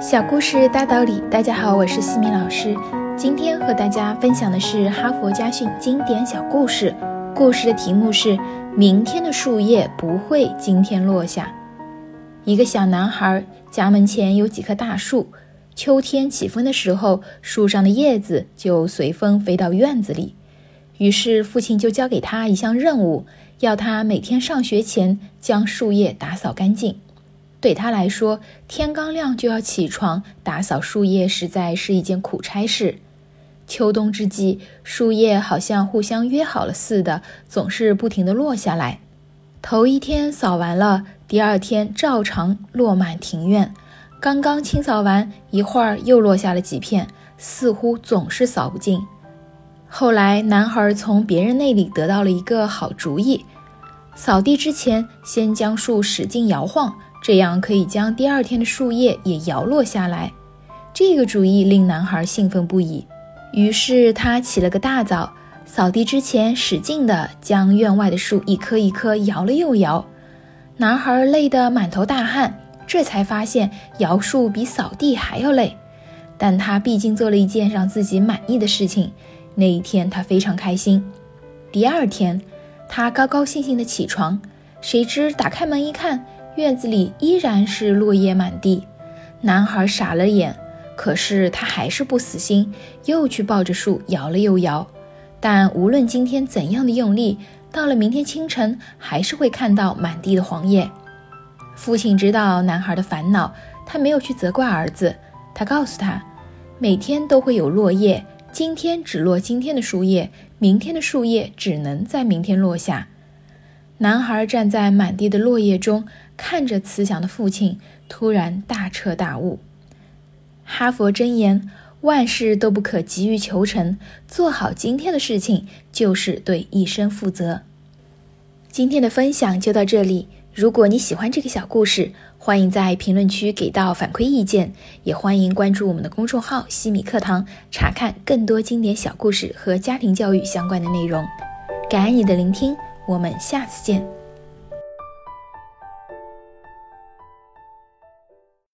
小故事大道理，大家好，我是西米老师。今天和大家分享的是哈佛家训经典小故事。故事的题目是《明天的树叶不会今天落下》。一个小男孩家门前有几棵大树，秋天起风的时候，树上的叶子就随风飞到院子里。于是父亲就交给他一项任务，要他每天上学前将树叶打扫干净。对他来说，天刚亮就要起床打扫树叶，实在是一件苦差事。秋冬之际，树叶好像互相约好了似的，总是不停地落下来。头一天扫完了，第二天照常落满庭院。刚刚清扫完，一会儿又落下了几片，似乎总是扫不尽。后来，男孩从别人那里得到了一个好主意：扫地之前，先将树使劲摇晃。这样可以将第二天的树叶也摇落下来。这个主意令男孩兴奋不已，于是他起了个大早，扫地之前使劲地将院外的树一棵一棵摇了又摇。男孩累得满头大汗，这才发现摇树比扫地还要累。但他毕竟做了一件让自己满意的事情，那一天他非常开心。第二天，他高高兴兴地起床，谁知打开门一看。院子里依然是落叶满地，男孩傻了眼，可是他还是不死心，又去抱着树摇了又摇。但无论今天怎样的用力，到了明天清晨，还是会看到满地的黄叶。父亲知道男孩的烦恼，他没有去责怪儿子，他告诉他，每天都会有落叶，今天只落今天的树叶，明天的树叶只能在明天落下。男孩站在满地的落叶中，看着慈祥的父亲，突然大彻大悟。哈佛箴言：万事都不可急于求成，做好今天的事情就是对一生负责。今天的分享就到这里。如果你喜欢这个小故事，欢迎在评论区给到反馈意见，也欢迎关注我们的公众号“西米课堂”，查看更多经典小故事和家庭教育相关的内容。感恩你的聆听。我们下次见。